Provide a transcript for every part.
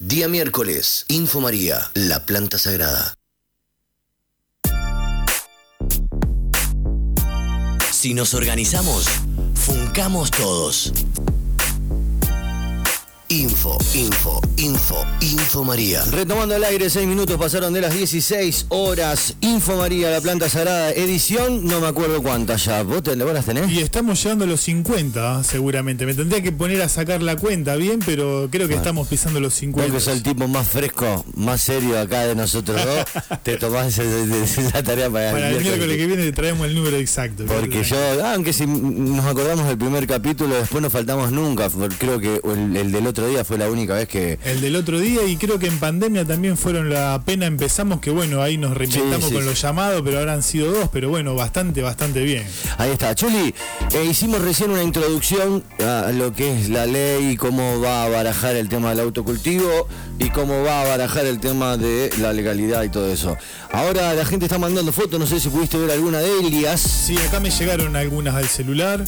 Día miércoles, Info María, la planta sagrada. Si nos organizamos, funcamos todos. Info, info, info, info María. Retomando el aire, seis minutos pasaron de las 16 horas. Info María, la planta sagrada, edición, no me acuerdo cuántas ya. ¿Vos, te, vos las tenés? Y estamos llegando a los 50, seguramente. Me tendría que poner a sacar la cuenta bien, pero creo que estamos pisando los 50. Vos que sos el tipo más fresco, más serio acá de nosotros dos, te tomás esa tarea para, para el miércoles que viene te traemos el número exacto. Porque yo, ah, aunque si nos acordamos del primer capítulo, después no faltamos nunca. Creo que el, el del otro día fue la única vez que. El del otro día y creo que en pandemia también fueron la pena empezamos, que bueno, ahí nos reinventamos con los llamados, pero ahora han sido dos, pero bueno, bastante, bastante bien. Ahí está. Chuli, eh, hicimos recién una introducción a lo que es la ley, cómo va a barajar el tema del autocultivo y cómo va a barajar el tema de la legalidad y todo eso. Ahora la gente está mandando fotos, no sé si pudiste ver alguna de Elias. Sí, acá me llegaron algunas al celular.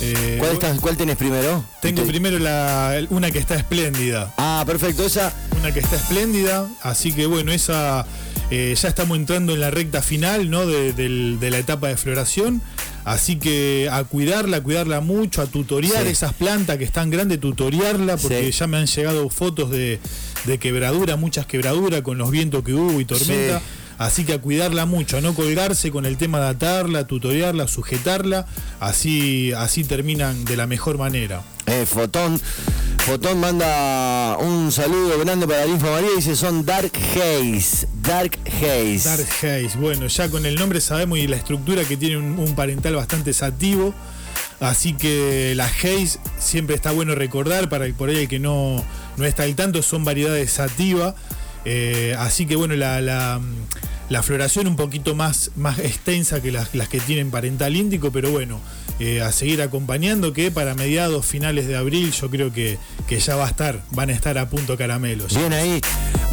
Eh, ¿Cuál, estás, ¿Cuál tenés primero? Tengo primero la, una que está espléndida. Ah, perfecto, esa. Una que está espléndida, así que bueno, esa eh, ya estamos entrando en la recta final ¿no? de, la etapa de floración. Así que a cuidarla, a cuidarla mucho, a tutoriar esas plantas que están grandes, tutoriarla, porque ya me han llegado fotos de, de quebradura, muchas quebraduras con los vientos que hubo y tormenta. Así que a cuidarla mucho, a no colgarse con el tema de atarla, tutoriarla, sujetarla, así, así terminan de la mejor manera. Eh, Fotón, Fotón manda un saludo grande para Linfa María y dice son Dark Haze. Dark Haze. Dark Haze. Bueno, ya con el nombre sabemos y la estructura que tiene un, parental bastante sativo. Así que la Haze siempre está bueno recordar para por ahí el que no, no está al tanto, son variedades sativa. Eh, así que bueno, la, la, floración un poquito más, más extensa que las, que tienen parental índico, pero bueno, eh, a seguir acompañando que para mediados, finales de abril yo creo que, que ya va a estar, van a estar a punto caramelos. Bien ahí,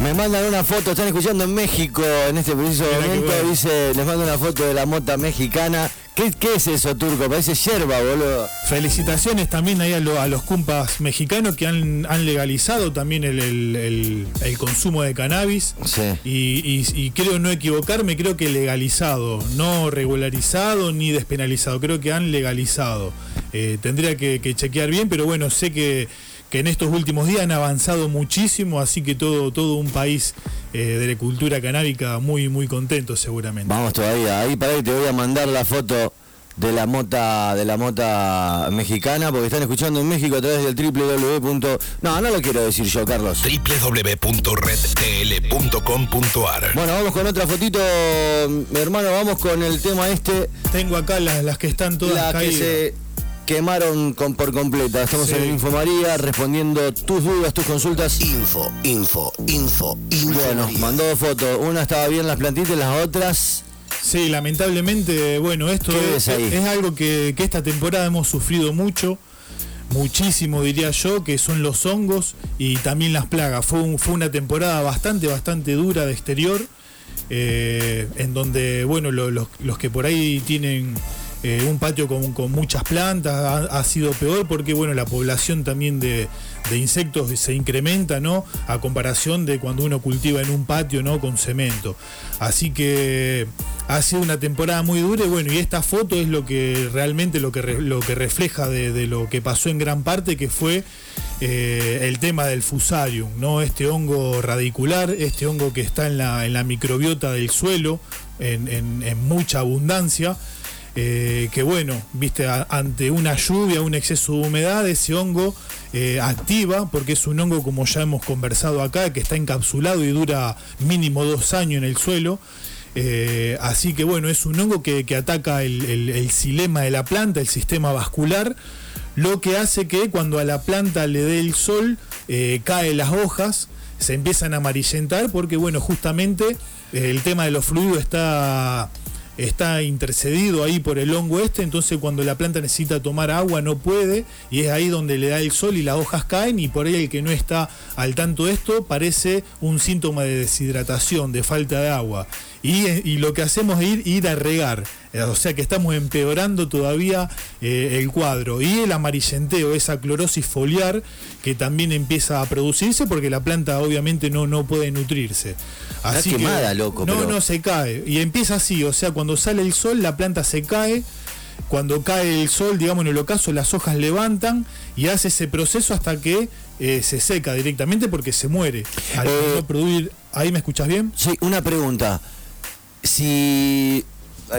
me mandan una foto, están escuchando en México en este preciso momento, dice, les mando una foto de la mota mexicana ¿Qué, es eso, Turco? Parece yerba, boludo. Felicitaciones también ahí a, los cumpas mexicanos que han, legalizado también el, consumo de cannabis. Sí. Y, creo no equivocarme, creo que legalizado, no regularizado ni despenalizado, creo que han legalizado. Eh, tendría que, chequear bien, pero bueno, sé que, en estos últimos días han avanzado muchísimo, así que todo, todo un país eh, de la cultura canábica muy, muy contento seguramente. Vamos todavía, ahí para ahí te voy a mandar la foto de la mota de la mota mexicana porque están escuchando en México a través del www. No, no lo quiero decir yo, Carlos. www.redtl.com.ar. Bueno, vamos con otra fotito, mi hermano, vamos con el tema este. Tengo acá las, las que están todas las que se quemaron con, por completa. Estamos en Info María respondiendo tus dudas, tus consultas. Info, info, info, info. Bueno, mandó dos fotos. Una estaba bien las plantitas, las otras. Sí, lamentablemente, bueno, esto es, algo que, esta temporada hemos sufrido mucho, muchísimo diría yo, que son los hongos y también las plagas. Fue, fue una temporada bastante, bastante dura de exterior, eh, en donde, bueno, los que por ahí tienen eh, un patio con, muchas plantas ha, sido peor porque bueno la población también de, insectos se incrementa no a comparación de cuando uno cultiva en un patio no con cemento. Así que ha sido una temporada muy dura y bueno y esta foto es lo que realmente lo que lo que refleja de, lo que pasó en gran parte que fue eh, el tema del fusarium no este hongo radicular este hongo que está en la, en la microbiota del suelo en mucha abundancia eh, que bueno, viste, ante una lluvia, un exceso de humedad, ese hongo eh, activa, porque es un hongo como ya hemos conversado acá, que está encapsulado y dura mínimo dos años en el suelo. Eh, así que bueno, es un hongo que, ataca el, el, silema de la planta, el sistema vascular, lo que hace que cuando a la planta le dé el sol, caen las hojas, se empiezan a amarillentar, porque bueno, justamente el tema de los fluidos está está intercedido ahí por el hongo este, entonces cuando la planta necesita tomar agua no puede y es ahí donde le da el sol y las hojas caen y por ahí el que no está al tanto de esto parece un síntoma de deshidratación, de falta de agua. Y, lo que hacemos es ir, ir a regar o sea que estamos empeorando todavía eh, el cuadro. Y el amarillenteo, esa clorosis foliar que también empieza a producirse porque la planta obviamente no, no puede nutrirse. Así quemada, loco. No, no se cae. Y empieza así, o sea, cuando sale el sol la planta se cae cuando cae el sol, digamos en el ocaso, las hojas levantan y hace ese proceso hasta que eh, se seca directamente porque se muere. Al eh, producir, ¿Ahí me escuchas bien? Sí, una pregunta. Si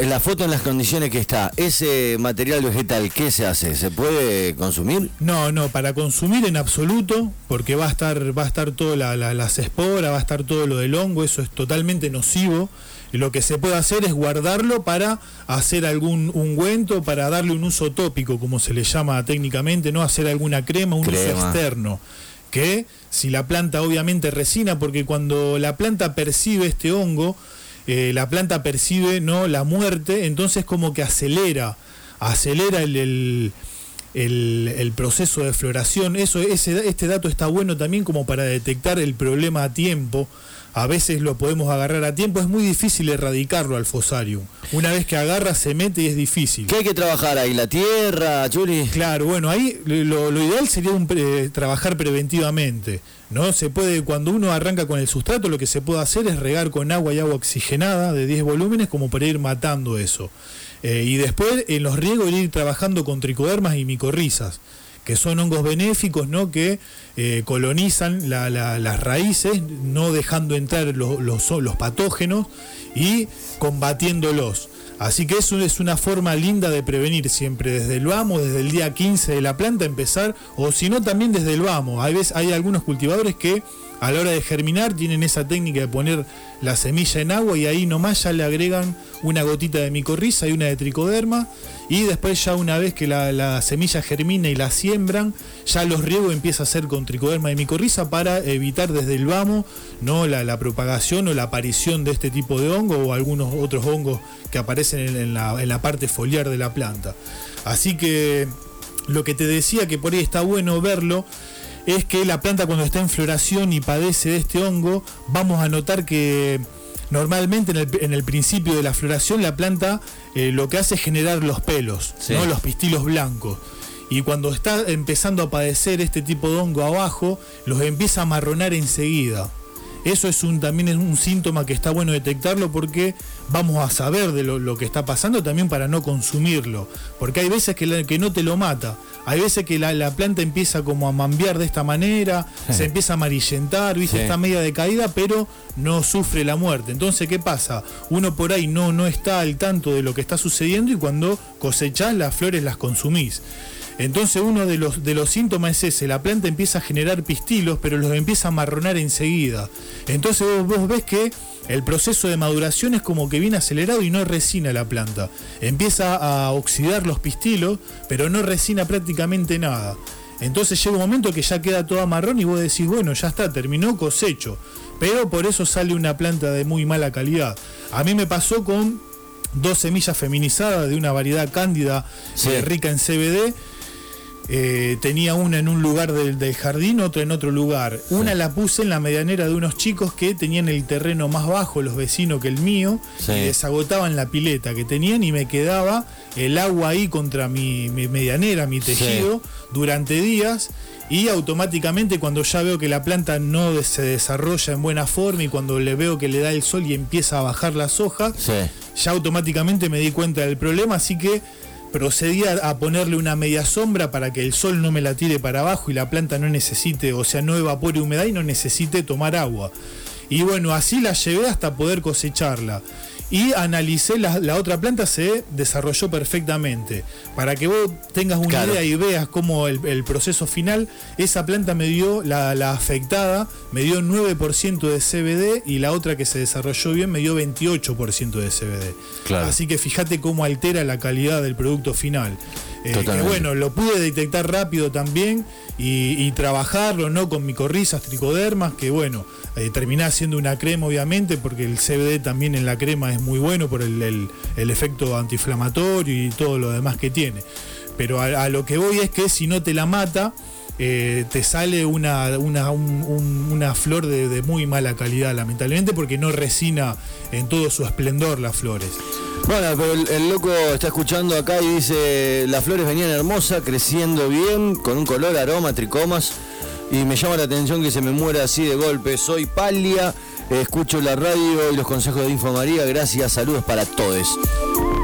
la foto en las condiciones que está, ese material vegetal, ¿qué se hace? ¿Se puede consumir? No, no, para consumir en absoluto, porque va a estar, va a estar toda la, las esporas, va a estar todo lo del hongo, eso es totalmente nocivo. Lo que se puede hacer es guardarlo para hacer algún ungüento, para darle un uso tópico, como se le llama técnicamente, no hacer alguna crema, un uso externo. Que si la planta obviamente resina, porque cuando la planta percibe este hongo, eh, la planta percibe no la muerte, entonces como que acelera, acelera el, el, proceso de floración. Eso, ese, este dato está bueno también como para detectar el problema a tiempo. A veces lo podemos agarrar a tiempo, es muy difícil erradicarlo al fosarium. Una vez que agarra, se mete y es difícil. ¿Qué hay que trabajar ahí? ¿La tierra, Churi? Claro, bueno, ahí lo, ideal sería un trabajar preventivamente. ¿no? Se puede, cuando uno arranca con el sustrato, lo que se puede hacer es regar con agua y agua oxigenada de 10 volúmenes como para ir matando eso. Eh, y después en los riegos ir trabajando con tricodermas y micorrizas, que son hongos benéficos, ¿no? Que eh, colonizan las raíces, no dejando entrar los patógenos y combatiéndolos. Así que eso es una forma linda de prevenir siempre, desde el vamos, desde el día 15 de la planta empezar, o si no también desde el vamos. Hay, veces, hay algunos cultivadores que a la hora de germinar tienen esa técnica de poner la semilla en agua y ahí nomás ya le agregan una gotita de micorriza y una de tricoderma y después ya una vez que la, semilla germina y la siembran, ya los riegos empieza a hacer con tricoderma y micorriza para evitar desde el vamo ¿no? La, propagación o la aparición de este tipo de hongo o algunos otros hongos que aparecen en la parte foliar de la planta. Así que lo que te decía que por ahí está bueno verlo es que la planta cuando está en floración y padece de este hongo, vamos a notar que normalmente en el, principio de la floración la planta eh, lo que hace es generar los pelos, ¿no? los pistilos blancos. Y cuando está empezando a padecer este tipo de hongo abajo, los empieza a marronar enseguida. Eso es un, también es un síntoma que está bueno detectarlo porque vamos a saber de lo, que está pasando también para no consumirlo. Porque hay veces que, que no te lo mata. Hay veces que la, planta empieza como a mambear de esta manera, se empieza a amarillentar, ¿viste? está media decaída, pero no sufre la muerte. Entonces, ¿qué pasa? Uno por ahí no, no está al tanto de lo que está sucediendo y cuando cosechás las flores las consumís. Entonces uno de los, de los síntomas es ese, la planta empieza a generar pistilos, pero los empieza a marronar enseguida. Entonces vos, ves que el proceso de maduración es como que viene acelerado y no resina la planta. Empieza a oxidar los pistilos, pero no resina prácticamente nada. Entonces llega un momento que ya queda toda marrón y vos decís, bueno, ya está, terminó cosecho. Pero por eso sale una planta de muy mala calidad. A mí me pasó con dos semillas feminizadas de una variedad cándida eh, rica en CBD eh, tenía una en un lugar del, jardín, otra en otro lugar. Una la puse en la medianera de unos chicos que tenían el terreno más bajo, los vecinos, que el mío, y desagotaban la pileta que tenían y me quedaba el agua ahí contra mi, medianera, mi tejido, durante días. Y automáticamente cuando ya veo que la planta no se desarrolla en buena forma y cuando le veo que le da el sol y empieza a bajar las hojas, ya automáticamente me di cuenta del problema, así que procedí a ponerle una media sombra para que el sol no me la tire para abajo y la planta no necesite, o sea, no evapore humedad y no necesite tomar agua. Y bueno, así la llevé hasta poder cosecharla y analicé la, otra planta, se desarrolló perfectamente. Para que vos tengas una idea y veas cómo el, proceso final, esa planta me dio, la, afectada, me dio 9% de CBD y la otra que se desarrolló bien me dio 28% de CBD. Así que fíjate cómo altera la calidad del producto final. Eh, bueno, lo pude detectar rápido también y, trabajarlo, ¿no? Con micorrizas, tricodermas, que bueno, eh, terminé haciendo una crema obviamente, porque el CBD también en la crema es muy bueno por el, efecto antiinflamatorio y todo lo demás que tiene. Pero a, lo que voy es que si no te la mata, eh, te sale una, una, flor de, muy mala calidad, lamentablemente, porque no resina en todo su esplendor las flores. Bueno, pero el, loco está escuchando acá y dice, las flores venían hermosas, creciendo bien, con un color, aroma, tricomas, y me llama la atención que se me muera así de golpe. Soy Palia, escucho la radio y los consejos de Info María, gracias, saludos para todos.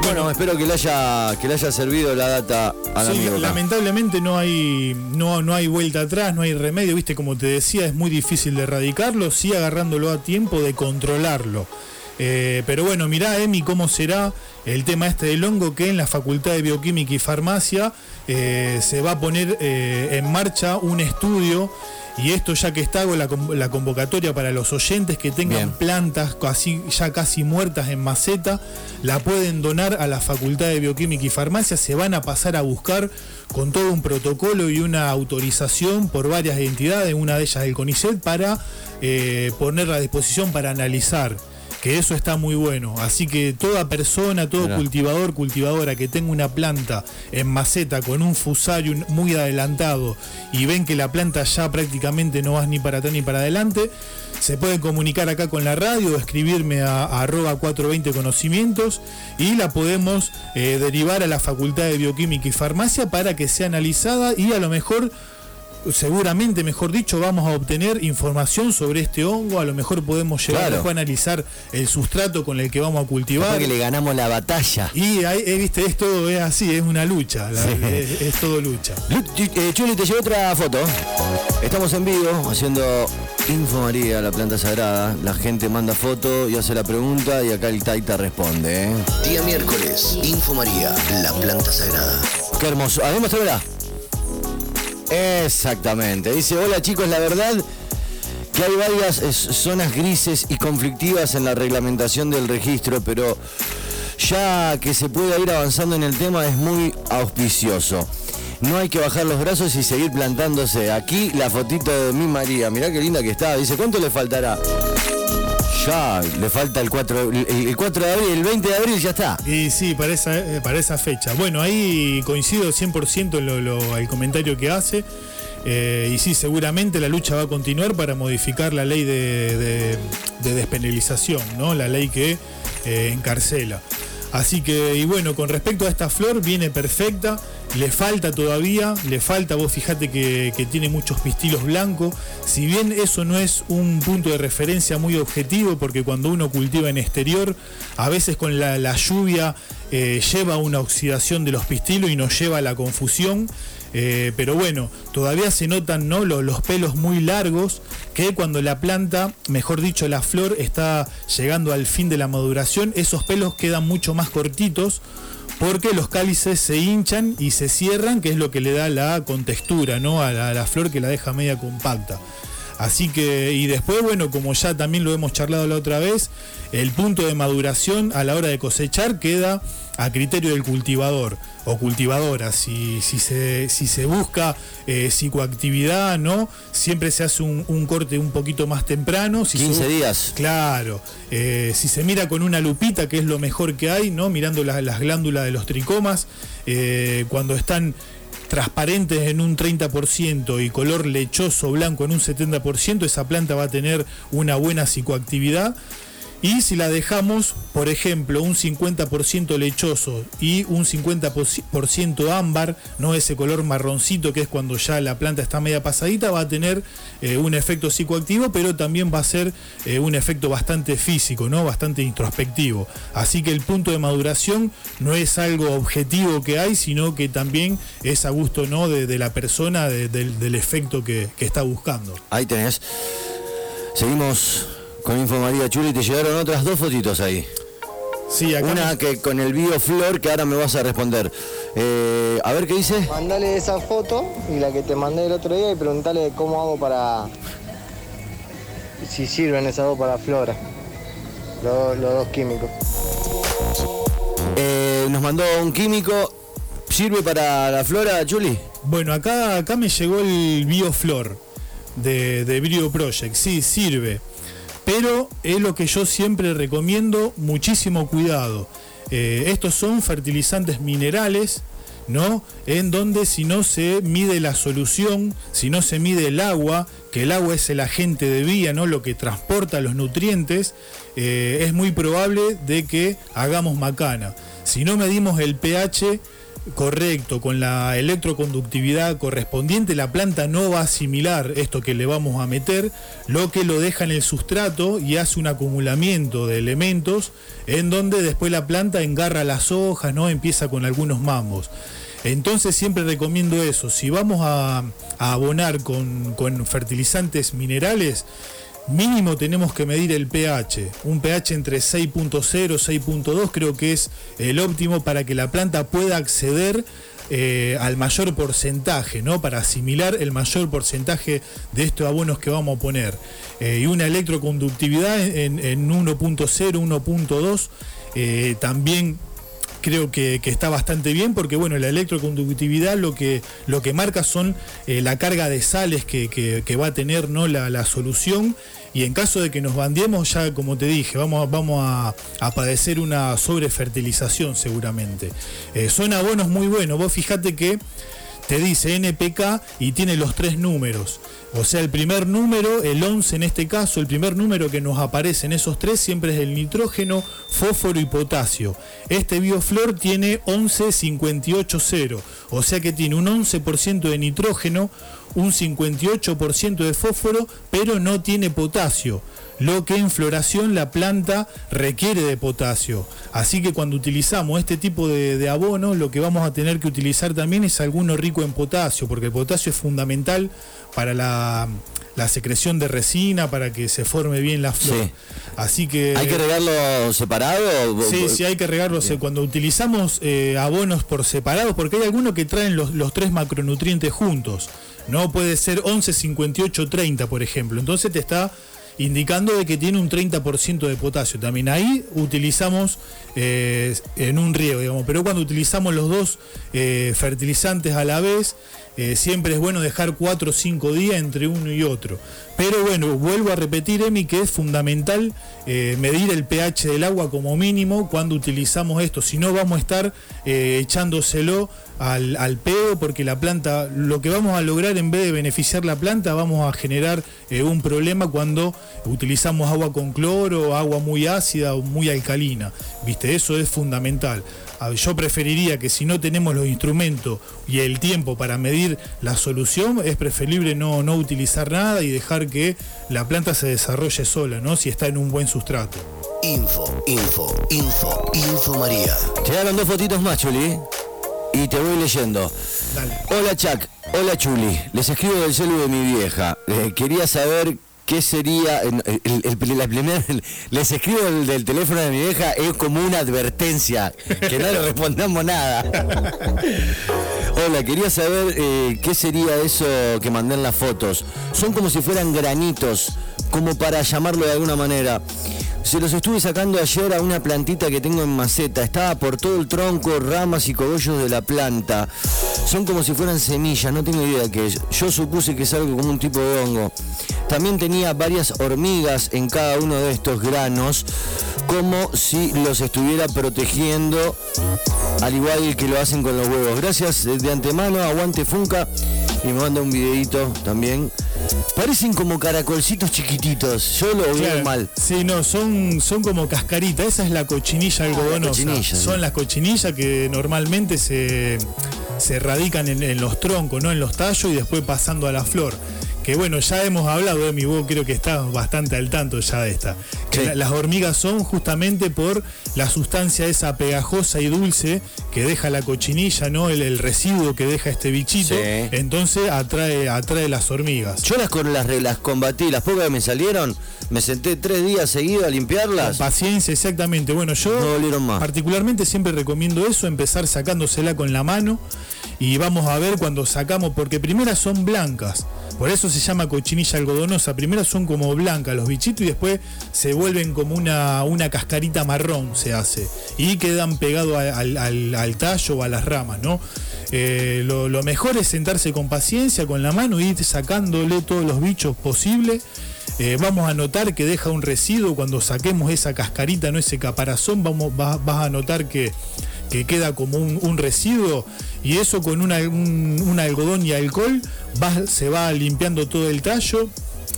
Bueno, espero que le haya, que le haya servido la data a la sí, Lamentablemente no hay, no, no hay vuelta atrás, no hay remedio, viste, como te decía, es muy difícil de erradicarlo, sí agarrándolo a tiempo de controlarlo. Eh, pero bueno, mirá, Emi, cómo será el tema este del hongo que en la Facultad de Bioquímica y Farmacia eh, se va a poner eh, en marcha un estudio y esto ya que está hago la, convocatoria para los oyentes que tengan plantas casi, ya casi muertas en maceta, la pueden donar a la Facultad de Bioquímica y Farmacia, se van a pasar a buscar con todo un protocolo y una autorización por varias entidades, una de ellas el CONICET, para ponerla a disposición para analizar que eso está muy bueno. Así que toda persona, todo cultivador, cultivadora que tenga una planta en maceta con un fusario muy adelantado y ven que la planta ya prácticamente no va ni para atrás ni para adelante, se puede comunicar acá con la radio, o escribirme a, arroba 420 conocimientos y la podemos eh, derivar a la Facultad de Bioquímica y Farmacia para que sea analizada y a lo mejor seguramente, mejor dicho, vamos a obtener información sobre este hongo, a lo mejor podemos llegar a analizar el sustrato con el que vamos a cultivar. que le ganamos la batalla. Y ahí, eh, viste, es todo es así, es una lucha, es, todo lucha. Eh, Chuli, te llevo otra foto. Estamos en vivo haciendo Info María, la planta sagrada. La gente manda foto y hace la pregunta y acá el Taita responde. ¿eh? Día miércoles, Info María, la planta sagrada. Qué hermoso. A ver, Exactamente. Dice, hola chicos, la verdad que hay varias zonas grises y conflictivas en la reglamentación del registro, pero ya que se puede ir avanzando en el tema es muy auspicioso. No hay que bajar los brazos y seguir plantándose. Aquí la fotito de mi María, mirá qué linda que está. Dice, ¿cuánto le faltará? Ya, le falta el 4, el 4 de abril, el 20 de abril ya está. Y sí, para esa, eh, para esa fecha. Bueno, ahí coincido 100% en lo, el comentario que hace. Eh, y sí, seguramente la lucha va a continuar para modificar la ley de, despenalización, ¿no? La ley que eh, encarcela. Así que, y bueno, con respecto a esta flor, viene perfecta, le falta todavía, le falta, vos fijate que, tiene muchos pistilos blancos, si bien eso no es un punto de referencia muy objetivo, porque cuando uno cultiva en exterior, a veces con la, lluvia eh, lleva una oxidación de los pistilos y nos lleva a la confusión, eh, pero bueno, todavía se notan ¿no? los, pelos muy largos que cuando la planta, mejor dicho la flor, está llegando al fin de la maduración, esos pelos quedan mucho más cortitos porque los cálices se hinchan y se cierran, que es lo que le da la contextura ¿no? a la flor que la deja media compacta. Así que, y después, bueno, como ya también lo hemos charlado la otra vez, el punto de maduración a la hora de cosechar queda a criterio del cultivador o cultivadora. Si, si, se, si se busca eh, psicoactividad, ¿no? Siempre se hace un, corte un poquito más temprano. Si 15 días. Claro. Eh, si se mira con una lupita, que es lo mejor que hay, ¿no? Mirando las glándulas de los tricomas, eh, cuando están transparentes en un 30% y color lechoso blanco en un 70%, esa planta va a tener una buena psicoactividad. Y si la dejamos, por ejemplo, un 50% lechoso y un 50% ámbar, no ese color marroncito que es cuando ya la planta está media pasadita, va a tener eh, un efecto psicoactivo, pero también va a ser eh, un efecto bastante físico, ¿no? bastante introspectivo. Así que el punto de maduración no es algo objetivo que hay, sino que también es a gusto ¿no? de, la persona, del efecto que, que está buscando. Ahí tenés. Seguimos con Info María Chuli te llegaron otras dos fotitos ahí. Sí, acá Una que con el bioflor que ahora me vas a responder. Eh, a ver qué dice. Mandale esa foto y la que te mandé el otro día y preguntale cómo hago para. si sirven esas dos para flora. Los, dos químicos. Eh, nos mandó un químico. ¿Sirve para la flora, Chuli? Bueno, acá, acá me llegó el bioflor de, de Brio Project. Sí, sirve pero es lo que yo siempre recomiendo, muchísimo cuidado. Eh, estos son fertilizantes minerales, ¿no? En donde si no se mide la solución, si no se mide el agua, que el agua es el agente de vía, ¿no? Lo que transporta los nutrientes, eh, es muy probable de que hagamos macana. Si no medimos el pH, correcto, con la electroconductividad correspondiente, la planta no va a asimilar esto que le vamos a meter, lo que lo deja en el sustrato y hace un acumulamiento de elementos en donde después la planta engarra las hojas, ¿no? Empieza con algunos mambos. Entonces siempre recomiendo eso, si vamos a, abonar con, con fertilizantes minerales, mínimo tenemos que medir el pH. Un pH entre 6.0 y 6.2 creo que es el óptimo para que la planta pueda acceder eh, al mayor porcentaje, ¿no? Para asimilar el mayor porcentaje de estos abonos que vamos a poner. Eh, y una electroconductividad en, 1.0, 1.2 eh, también creo que, está bastante bien porque bueno, la electroconductividad lo que, lo que marca son la carga de sales que, va a tener ¿no? la, la solución y en caso de que nos bandiemos, ya como te dije, vamos, vamos a, padecer una sobrefertilización seguramente. Eh, son abonos muy buenos, vos fijate que te dice NPK y tiene los tres números. O sea, el primer número, el 11 en este caso, el primer número que nos aparece en esos tres siempre es el nitrógeno, fósforo y potasio. Este bioflor tiene 11,58,0, o sea que tiene un 11% de nitrógeno, un 58% de fósforo, pero no tiene potasio lo que en floración la planta requiere de potasio. Así que cuando utilizamos este tipo de, abono, lo que vamos a tener que utilizar también es alguno rico en potasio, porque el potasio es fundamental para la, secreción de resina, para que se forme bien la flor. Así que... ¿Hay que regarlo separado? Sí, sí, hay que regarlo. Cuando utilizamos eh, abonos por separado, porque hay algunos que traen los, los tres macronutrientes juntos. No puede ser 11, 58, 30, por ejemplo. Entonces te está indicando de que tiene un 30% de potasio. También ahí utilizamos eh, en un riego, digamos, pero cuando utilizamos los dos eh, fertilizantes a la vez, eh, siempre es bueno dejar 4 o 5 días entre uno y otro. Pero bueno, vuelvo a repetir, Emi, que es fundamental medir el pH del agua como mínimo cuando utilizamos esto. Si no, vamos a estar echándoselo al, al pedo porque la planta, lo que vamos a lograr en vez de beneficiar la planta, vamos a generar eh, un problema cuando utilizamos agua con cloro, agua muy ácida o muy alcalina. ¿Viste? Eso es fundamental. Yo preferiría que si no tenemos los instrumentos y el tiempo para medir la solución, es preferible no, no utilizar nada y dejar que la planta se desarrolle sola, ¿no? Si está en un buen sustrato. Info, info, info, info María. Llegaron dos fotitos más, Chuli y te voy leyendo. Hola Chuck, hola Chuli, les escribo del celu de mi vieja. Eh, quería saber qué sería, el, la primera, les escribo del, teléfono de mi vieja, es como una advertencia, que no le respondamos nada. Hola, quería saber eh, qué sería eso que mandé en las fotos. Son como si fueran granitos, como para llamarlo de alguna manera. Se los estuve sacando ayer a una plantita que tengo en maceta. Estaba por todo el tronco, ramas y cogollos de la planta. Son como si fueran semillas, no tengo idea qué es. Yo supuse que es algo como un tipo de hongo. También tenía varias hormigas en cada uno de estos granos, como si los estuviera protegiendo, al igual que lo hacen con los huevos. Gracias de antemano, aguante Funca. Y me manda un videito también Parecen como caracolcitos chiquititos. Yo lo veo mal. Sí, no, son, son como cascaritas. Esa es la cochinilla ah, algodonosa. son las cochinillas que normalmente se, se radican en, en, los troncos, no en los tallos y después pasando a la flor que bueno, ya hemos hablado, de mi vos creo que estás bastante al tanto ya de esta. las hormigas son justamente por la sustancia esa pegajosa y dulce que deja la cochinilla, ¿no? El, residuo que deja este bichito. Entonces atrae, atrae las hormigas. Yo las, las, las combatí, las pocas que me salieron, me senté tres días seguidos a limpiarlas. paciencia, exactamente. Bueno, yo particularmente siempre recomiendo eso, empezar sacándosela con la mano y vamos a ver cuando sacamos, porque primeras son blancas. Por eso se llama cochinilla algodonosa. Primero son como blancas los bichitos y después se vuelven como una, una cascarita marrón se hace. Y quedan pegados al, tallo o a las ramas, ¿no? Eh, lo, mejor es sentarse con paciencia, con la mano, y ir sacándole todos los bichos posibles. Eh, vamos a notar que deja un residuo cuando saquemos esa cascarita, no ese caparazón, vamos, vas, a notar que, que queda como un, residuo y eso con un, un, algodón y alcohol se va limpiando todo el tallo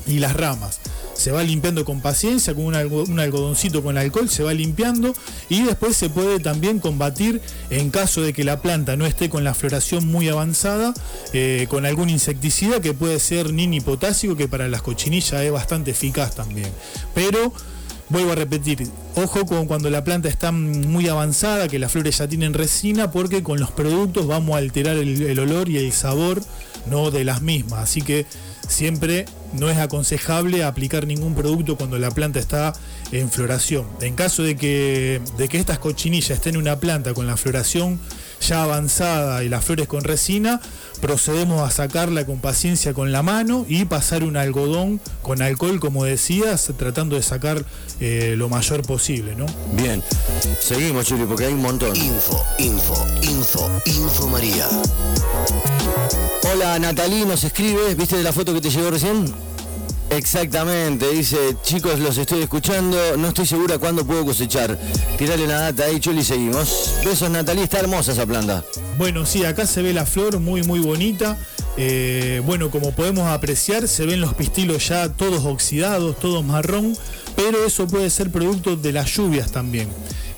y las ramas se va limpiando con paciencia, con un, algodoncito con alcohol, se va limpiando y después se puede también combatir en caso de que la planta no esté con la floración muy avanzada, eh, con algún insecticida que puede ser nini potásico, que para las cochinillas es bastante eficaz también. Pero vuelvo a repetir, ojo con cuando la planta está muy avanzada, que las flores ya tienen resina, porque con los productos vamos a alterar el, el olor y el sabor no de las mismas. Así que siempre no es aconsejable aplicar ningún producto cuando la planta está en floración. En caso de que, de que estas cochinillas estén en una planta con la floración ya avanzada y las flores con resina, procedemos a sacarla con paciencia con la mano y pasar un algodón con alcohol, como decías, tratando de sacar eh, lo mayor posible, ¿no? Bien, seguimos, Chuli, porque hay un montón. Info, info, info, info María. Hola Natalí, nos escribe, ¿viste de la foto que te llegó recién? Exactamente, dice, chicos, los estoy escuchando, no estoy segura cuándo puedo cosechar. Tirale una data ahí, Chuli, seguimos. Besos, Natalí, está hermosa esa planta. Bueno, sí, acá se ve la flor muy, muy bonita. Eh, bueno, como podemos apreciar, se ven los pistilos ya todos oxidados, todos marrón, pero eso puede ser producto de las lluvias también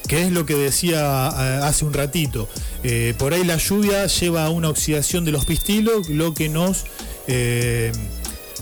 que es lo que decía eh, hace un ratito. Eh, por ahí la lluvia lleva a una oxidación de los pistilos, lo que nos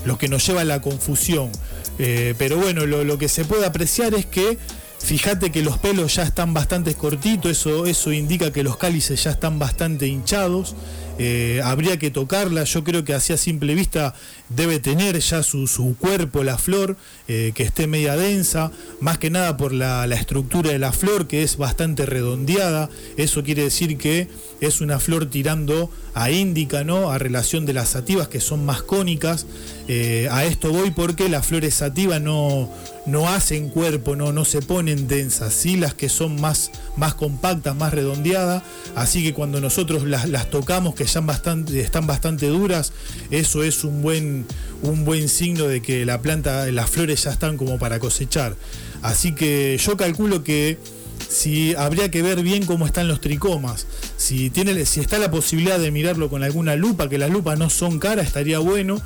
lo que nos lleva a la confusión. Eh, pero bueno, lo, que se puede apreciar es que fíjate que los pelos ya están bastante cortitos, eso, eso indica que los cálices ya están bastante hinchados. Eh, habría que tocarla, yo creo que así simple vista debe tener ya su, cuerpo, la flor, eh, que esté media densa, más que nada por la, la, estructura de la flor que es bastante redondeada, eso quiere decir que es una flor tirando a índica, ¿no? A relación de las sativas que son más cónicas. Eh, a esto voy porque las flores sativas no, no hacen cuerpo, no, no se ponen densas, sí las que son más, más compactas, más redondeadas. Así que cuando nosotros las, las tocamos, que ya bastante, están bastante duras, eso es un buen, un buen signo de que la planta, las flores ya están como para cosechar. Así que yo calculo que si habría que ver bien cómo están los tricomas. Si, tiene, si está la posibilidad de mirarlo con alguna lupa, que las lupas no son caras, estaría bueno.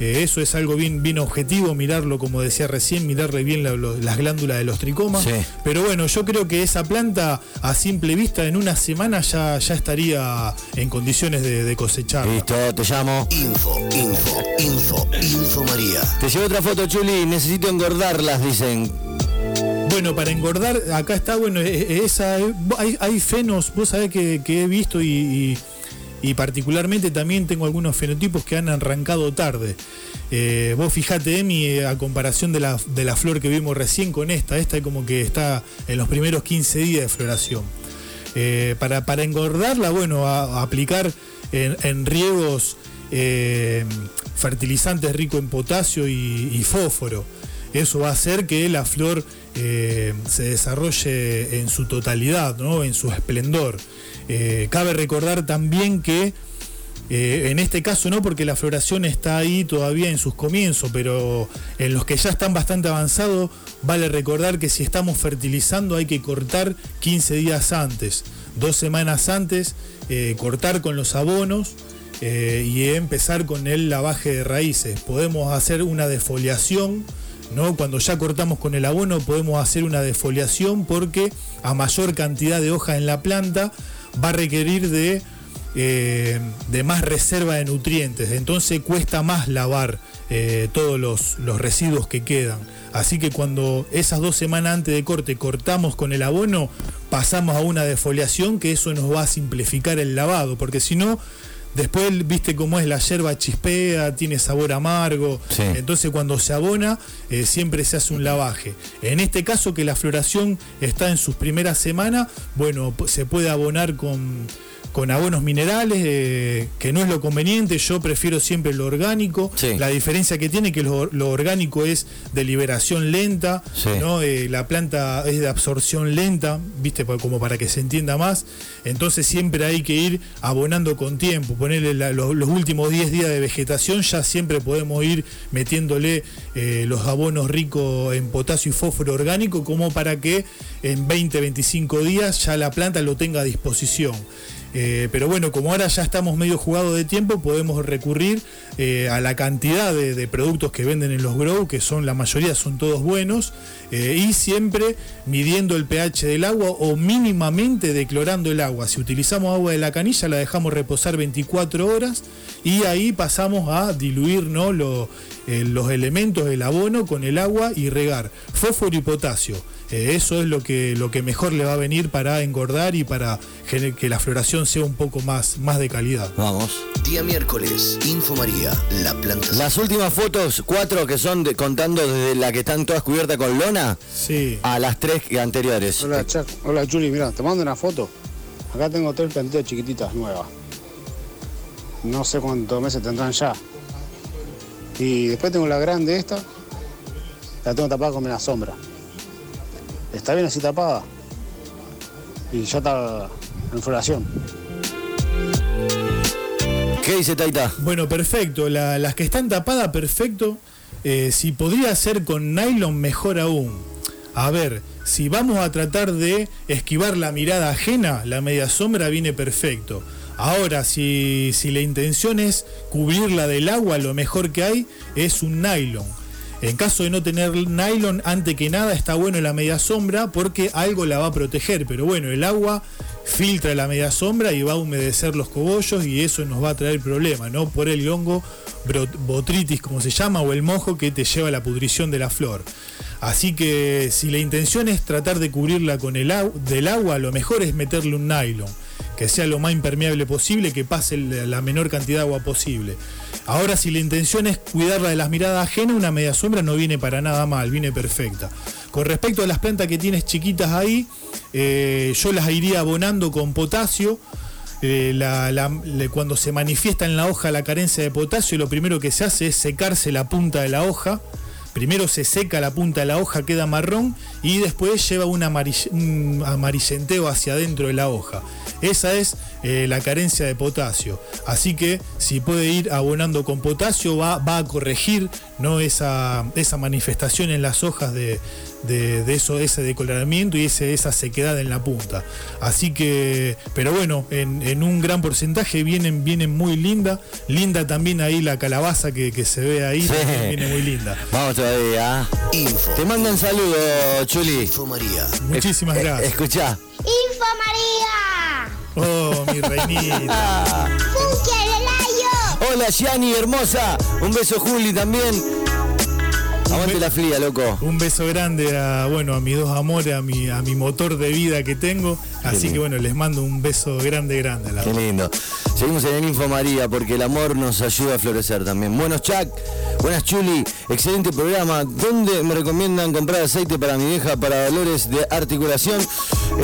Eh, eso es algo bien, bien objetivo, mirarlo, como decía recién, mirarle bien las glándulas de los tricomas. Pero bueno, yo creo que esa planta, a simple vista, en una semana ya, ya estaría en condiciones de, cosechar. Listo, te llamo. Info, info, info, info María. Te llevo otra foto, Chuli. Necesito engordarlas, dicen. Bueno, para engordar, acá está, bueno, e, e, esa, hay, fenos, vos sabés que, he visto y, particularmente también tengo algunos fenotipos que han arrancado tarde. Eh, vos fijate, Emi, a comparación de la, de la flor que vimos recién con esta, esta como que está en los primeros 15 días de floración. Eh, para, para, engordarla, bueno, a, aplicar en, riegos eh, fertilizantes ricos en potasio y fósforo. Eso va a hacer que la flor eh, se desarrolle en su totalidad, ¿no? en su esplendor. Eh, cabe recordar también que eh, en este caso no, porque la floración está ahí todavía en sus comienzos, pero en los que ya están bastante avanzados, vale recordar que si estamos fertilizando hay que cortar 15 días antes, dos semanas antes, cortar con los abonos. y empezar con el lavaje de raíces. Podemos hacer una defoliación cuando ya cortamos con el abono podemos hacer una defoliación porque a mayor cantidad de hoja en la planta va a requerir de, eh, de más reserva de nutrientes, entonces cuesta más lavar eh, todos los, residuos que quedan. Así que cuando esas dos semanas antes de corte cortamos con el abono, pasamos a una defoliación que eso nos va a simplificar el lavado, porque si no Después, viste cómo es la yerba chispea, tiene sabor amargo. Entonces, cuando se abona, eh, siempre se hace un lavaje. En este caso, que la floración está en sus primeras semanas, bueno, se puede abonar con, con abonos minerales, eh, que no es lo conveniente, yo prefiero siempre lo orgánico. La diferencia que tiene que lo, orgánico es de liberación lenta, ¿no? Eh, la planta es de absorción lenta, viste, como para que se entienda más. Entonces siempre hay que ir abonando con tiempo, ponerle los, últimos 10 días de vegetación, ya siempre podemos ir metiéndole eh, los abonos ricos en potasio y fósforo orgánico, como para que en 20, 25 días ya la planta lo tenga a disposición. Eh, pero bueno, como ahora ya estamos medio jugados de tiempo, podemos recurrir eh, a la cantidad de, productos que venden en los grow, que son la mayoría son todos buenos, eh, y siempre midiendo el pH del agua o mínimamente declorando el agua. Si utilizamos agua de la canilla, la dejamos reposar 24 horas y ahí pasamos a diluir los elementos del abono con el agua y regar fósforo y potasio. Eh, eso es lo que, lo que mejor le va a venir para engordar y para que la floración sea un poco más, más de calidad. Vamos. Día miércoles, Info María, la planta. Las últimas fotos, cuatro que son de, contando desde la que están todas cubiertas con lona sí. a las tres anteriores. Hola, Chuck. Hola, Juli. Mira, te mando una foto. Acá tengo tres plantillas chiquititas nuevas. No sé cuántos meses tendrán ya. Y después tengo la grande esta. La tengo tapada con la sombra está bien así tapada. Y ya está en floración. ¿Qué dice Taita? Bueno, perfecto. las que están tapadas, perfecto. Eh, si podría ser con nylon, mejor aún. A ver, si vamos a tratar de esquivar la mirada ajena, la media sombra viene perfecto. Ahora, si, la intención es cubrirla del agua, lo mejor que hay es un nylon. En caso de no tener nylon, antes que nada está bueno la media sombra porque algo la va a proteger. Pero bueno, el agua filtra la media sombra y va a humedecer los cogollos y eso nos va a traer problema, ¿no? Por el hongo botritis, como se llama, o el mojo que te lleva a la pudrición de la flor. Así que si la intención es tratar de cubrirla con el del agua, lo mejor es meterle un nylon que sea lo más impermeable posible, que pase la menor cantidad de agua posible. Ahora, si la intención es cuidarla de las miradas ajenas, una media sombra no viene para nada mal, viene perfecta. Con respecto a las plantas que tienes chiquitas ahí, eh, yo las iría abonando con potasio. Eh, cuando se manifiesta en la hoja la carencia de potasio, lo primero que se hace es secarse la punta de la hoja Primero se seca la punta de la hoja, queda marrón y después lleva un, amarillenteo hacia adentro de la hoja. Esa es eh, la carencia de potasio. Así que si puede ir abonando con potasio va, va a corregir ¿no? esa, esa manifestación en las hojas de, de, eso, ese decoloramiento y ese, esa sequedad en la punta. Así que, pero bueno, en, un gran porcentaje vienen, vienen muy linda. Linda también ahí la calabaza que, se ve ahí, viene muy linda. Vamos todavía. Info. Te mandan saludos, Chuli. Info María. Muchísimas gracias. escucha. Info María. Oh, mi reinita. Hola, Yani, hermosa. Un beso, Juli, también. Aguante la fría, loco. Un beso grande a, bueno, a mis dos amores, a mi, a mi motor de vida que tengo. Así que bueno, les mando un beso grande, grande. Qué lindo. Seguimos en el Info María porque el amor nos ayuda a florecer también. Buenos Chuck, buenas Chuli, excelente programa. ¿Dónde me recomiendan comprar aceite para mi vieja para dolores de articulación?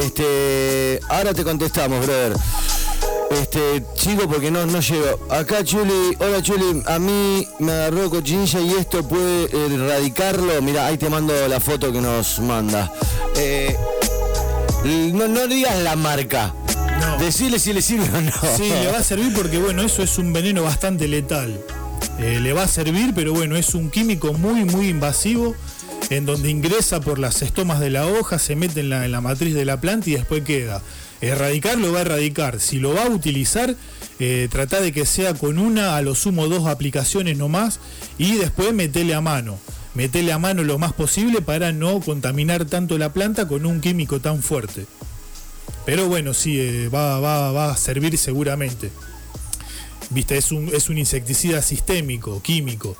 Este, ahora te contestamos, brother. Este, chico, porque no, no llego. Acá Chuli, hola Chuli, a mí me agarró cochinilla y esto puede erradicarlo. Mira, ahí te mando la foto que nos manda. Eh, no, no digas la marca. No. Decirle si le sirve o no. Sí, le va a servir porque bueno, eso es un veneno bastante letal. Eh, le va a servir, pero bueno, es un químico muy, muy invasivo en donde ingresa por las estomas de la hoja, se mete en la, en la matriz de la planta y después queda. Erradicar lo va a erradicar. Si lo va a utilizar, eh, trata de que sea con una, a lo sumo dos aplicaciones nomás, y después metele a mano. Metele a mano lo más posible para no contaminar tanto la planta con un químico tan fuerte. Pero bueno, sí, eh, va, va, a servir seguramente. Viste, es un, es un insecticida sistémico, químico.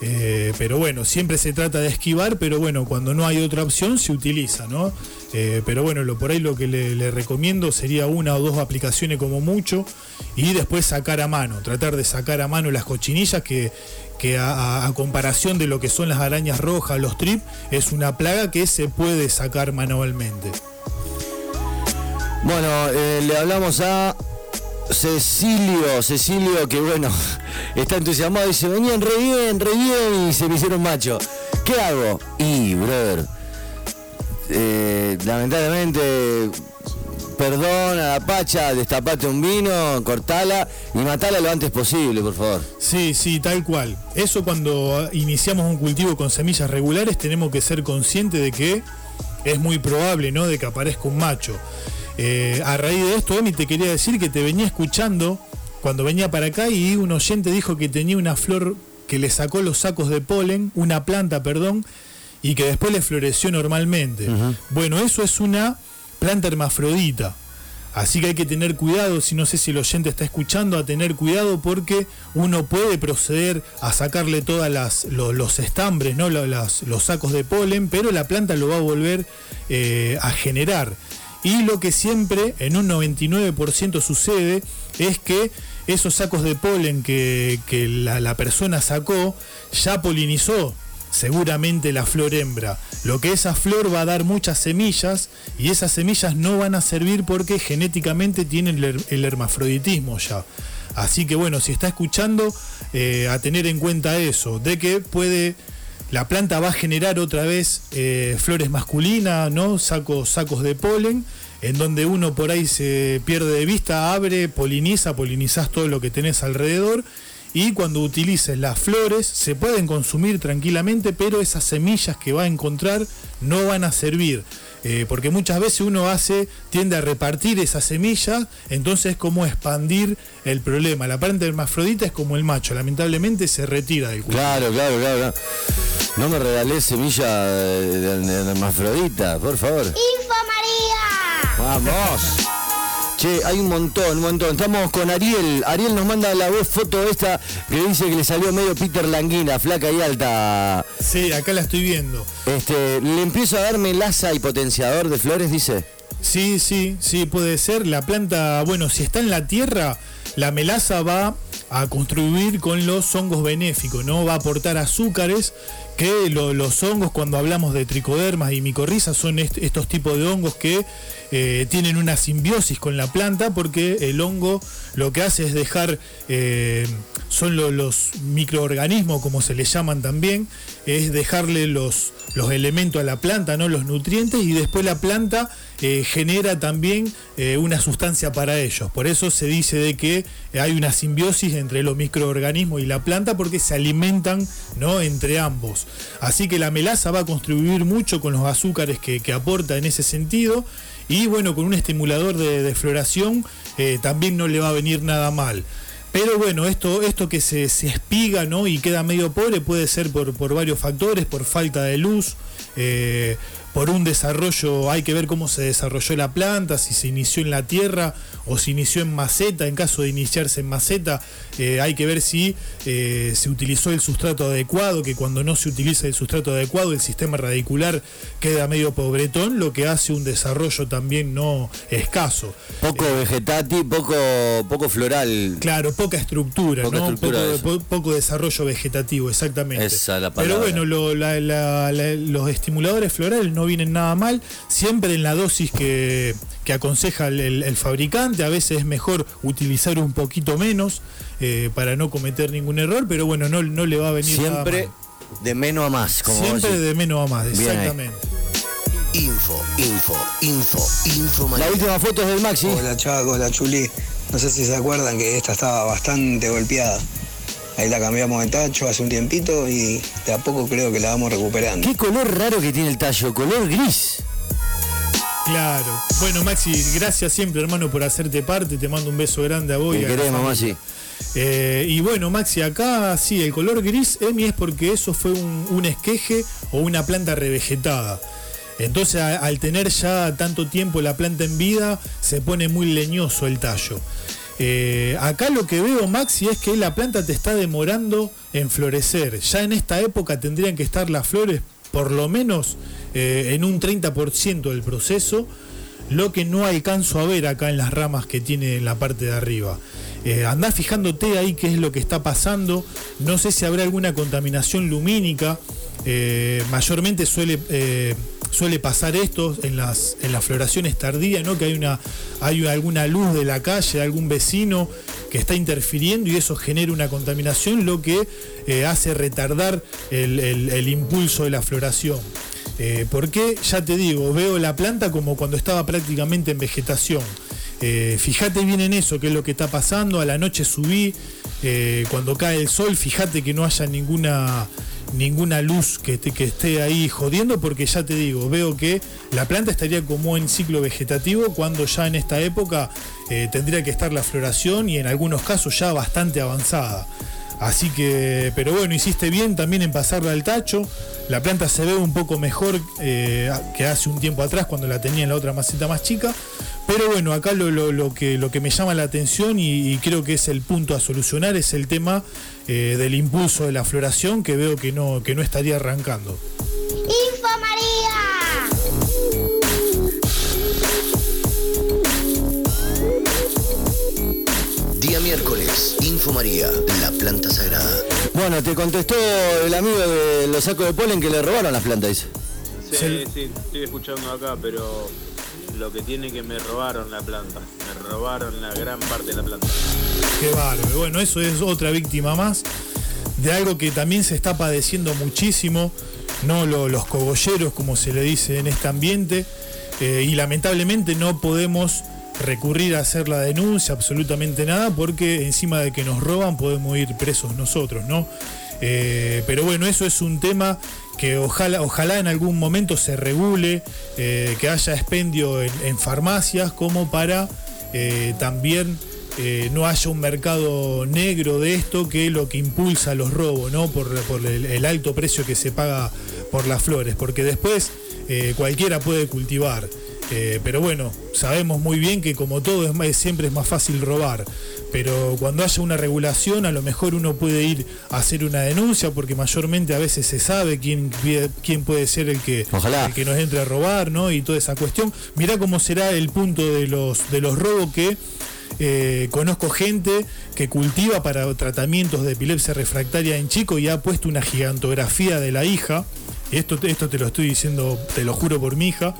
Eh, pero bueno, siempre se trata de esquivar, pero bueno, cuando no hay otra opción se utiliza, ¿no? Eh, pero bueno, lo, por ahí lo que le, recomiendo sería una o dos aplicaciones como mucho y después sacar a mano, tratar de sacar a mano las cochinillas que, a, comparación de lo que son las arañas rojas, los trip, es una plaga que se puede sacar manualmente. Bueno, eh, le hablamos a Cecilio, Cecilio, que bueno, está entusiasmado, dice, venían re bien, re bien y se me hicieron macho. ¿Qué hago? Y, brother, eh, lamentablemente, perdón a la pacha, destapate un vino, cortala y matala lo antes posible, por favor. Sí, sí, tal cual. Eso cuando iniciamos un cultivo con semillas regulares tenemos que ser conscientes de que es muy probable, ¿no? De que aparezca un macho. Eh, a raíz de esto, Emi, te quería decir que te venía escuchando cuando venía para acá y un oyente dijo que tenía una flor que le sacó los sacos de polen, una planta, perdón, y que después le floreció normalmente. Bueno, eso es una planta hermafrodita. Así que hay que tener cuidado, si no sé si el oyente está escuchando, a tener cuidado porque uno puede proceder a sacarle todos los, estambres, ¿no? los, los, sacos de polen, pero la planta lo va a volver eh, a generar. Y lo que siempre en un 99% sucede es que esos sacos de polen que, la, persona sacó ya polinizó seguramente la flor hembra. Lo que esa flor va a dar muchas semillas y esas semillas no van a servir porque genéticamente tienen el, hermafroditismo ya. Así que bueno, si está escuchando, eh, a tener en cuenta eso, de que puede la planta va a generar otra vez eh, flores masculinas, ¿no? Sacos, sacos de polen, en donde uno por ahí se pierde de vista, abre, poliniza, polinizás todo lo que tenés alrededor. Y cuando utilices las flores se pueden consumir tranquilamente, pero esas semillas que va a encontrar no van a servir. Eh, porque muchas veces uno hace, tiende a repartir esas semillas, entonces es como expandir el problema. La planta hermafrodita es como el macho, lamentablemente se retira del cuerpo. Claro, claro, claro. No me regalé semilla de, hermafrodita, por favor. ¡Info María! ¡Vamos! Che, hay un montón, un montón. Estamos con Ariel. Ariel nos manda la voz foto esta que dice que le salió medio Peter Languina, flaca y alta. Sí, acá la estoy viendo. Este, le empiezo a dar melaza y potenciador de flores, dice. Sí, sí, sí, puede ser. La planta, bueno, si está en la tierra, la melaza va a contribuir con los hongos benéficos, ¿no? Va a aportar azúcares que los hongos, cuando hablamos de tricodermas y micorrizas, son estos tipos de hongos que eh, tienen una simbiosis con la planta porque el hongo lo que hace es dejar, eh, son los microorganismos como se les llaman también, es dejarle los, los elementos a la planta, ¿no? los nutrientes, y después la planta eh, genera también una sustancia para ellos. Por eso se dice de que hay una simbiosis entre los microorganismos y la planta porque se alimentan ¿no? entre ambos. Así que la melaza va a contribuir mucho con los azúcares que, aporta en ese sentido. Y bueno, con un estimulador de, floración eh, también no le va a venir nada mal. Pero bueno, esto, esto que se, espiga ¿no? y queda medio pobre puede ser por, por varios factores, por falta de luz, eh, por un desarrollo, hay que ver cómo se desarrolló la planta, si se inició en la tierra o se inició en maceta. En caso de iniciarse en maceta, eh, hay que ver si eh, se utilizó el sustrato adecuado, que cuando no se utiliza el sustrato adecuado, el sistema radicular queda medio pobretón, lo que hace un desarrollo también no escaso. Poco eh, vegetativo, poco, poco floral. Claro, poca estructura, ¿no? poco, desarrollo vegetativo, exactamente. Pero bueno, los estimuladores florales no vienen nada mal, siempre en la dosis que, aconseja el, fabricante, a veces es mejor utilizar un poquito menos eh, para no cometer ningún error, pero bueno, no, no le va a venir siempre nada mal. de menos a más. Como siempre de menos a más, exactamente. Info, info, info, info. La última foto es del Maxi. Hola Chaco, hola Chuli. No sé si se acuerdan que esta estaba bastante golpeada. Ahí la cambiamos de tacho hace un tiempito y de a poco creo que la vamos recuperando. Qué color raro que tiene el tallo, color gris. Claro. Bueno, Maxi, gracias siempre, hermano, por hacerte parte. Te mando un beso grande a vos. Te queremos, Maxi. Eh, y bueno, Maxi, acá sí, el color gris, Emi, es porque eso fue un, esqueje o una planta revegetada. Entonces, al tener ya tanto tiempo la planta en vida, se pone muy leñoso el tallo. Eh, acá lo que veo, Maxi, es que la planta te está demorando en florecer. Ya en esta época tendrían que estar las flores por lo menos eh, en un 30% del proceso, lo que no alcanzo a ver acá en las ramas que tiene en la parte de arriba. Eh, andá fijándote ahí qué es lo que está pasando. No sé si habrá alguna contaminación lumínica. mayormente suele suele pasar esto en las, en las floraciones tardías, ¿no? que hay, una, hay alguna luz de la calle, algún vecino que está interfiriendo y eso genera una contaminación, lo que eh, hace retardar el, impulso de la floración. Eh, porque, ya te digo, veo la planta como cuando estaba prácticamente en vegetación. Eh, fíjate bien en eso, qué es lo que está pasando. A la noche subí, cuando cae el sol, fíjate que no haya ninguna ninguna luz que, que esté ahí jodiendo, porque ya te digo, veo que la planta estaría como en ciclo vegetativo, cuando ya en esta época eh, tendría que estar la floración y en algunos casos ya bastante avanzada. Así que, pero bueno, hiciste bien también en pasarla al tacho. La planta se ve un poco mejor eh, que hace un tiempo atrás cuando la tenía en la otra maceta más chica. Pero bueno, acá lo, que, lo que me llama la atención y, creo que es el punto a solucionar es el tema eh, del impulso de la floración que veo que no, que no estaría arrancando. ¡Info Día miércoles, Info María, la planta sagrada. Bueno, te contestó el amigo de los sacos de polen que le robaron las plantas. Sí, sí, estoy escuchando acá, pero lo que tiene que me robaron la planta. Me robaron la gran parte de la planta. Qué bárbaro. Bueno, eso es otra víctima más de algo que también se está padeciendo muchísimo, no los cogolleros, como se le dice en este ambiente, eh, y lamentablemente no podemos recurrir a hacer la denuncia, absolutamente nada, porque encima de que nos roban podemos ir presos nosotros, ¿no? Eh, pero bueno, eso es un tema que ojalá, ojalá en algún momento se regule, eh, que haya expendio en, farmacias como para eh, también no haya un mercado negro de esto que es lo que impulsa los robos, ¿no? Por, el, alto precio que se paga por las flores, porque después cualquiera puede cultivar. Pero bueno, sabemos muy bien que como todo es siempre es más fácil robar pero cuando haya una regulación a lo mejor uno puede ir a hacer una denuncia porque mayormente a veces se sabe quién, quién puede ser el que, que nos entre a robar, ¿no? Y toda esa cuestión. Mirá cómo será el punto de los, de los robos que eh, conozco gente que cultiva para tratamientos de epilepsia refractaria en chico y ha puesto una gigantografía de la hija. Esto, esto te lo estoy diciendo, te lo juro por mi hija.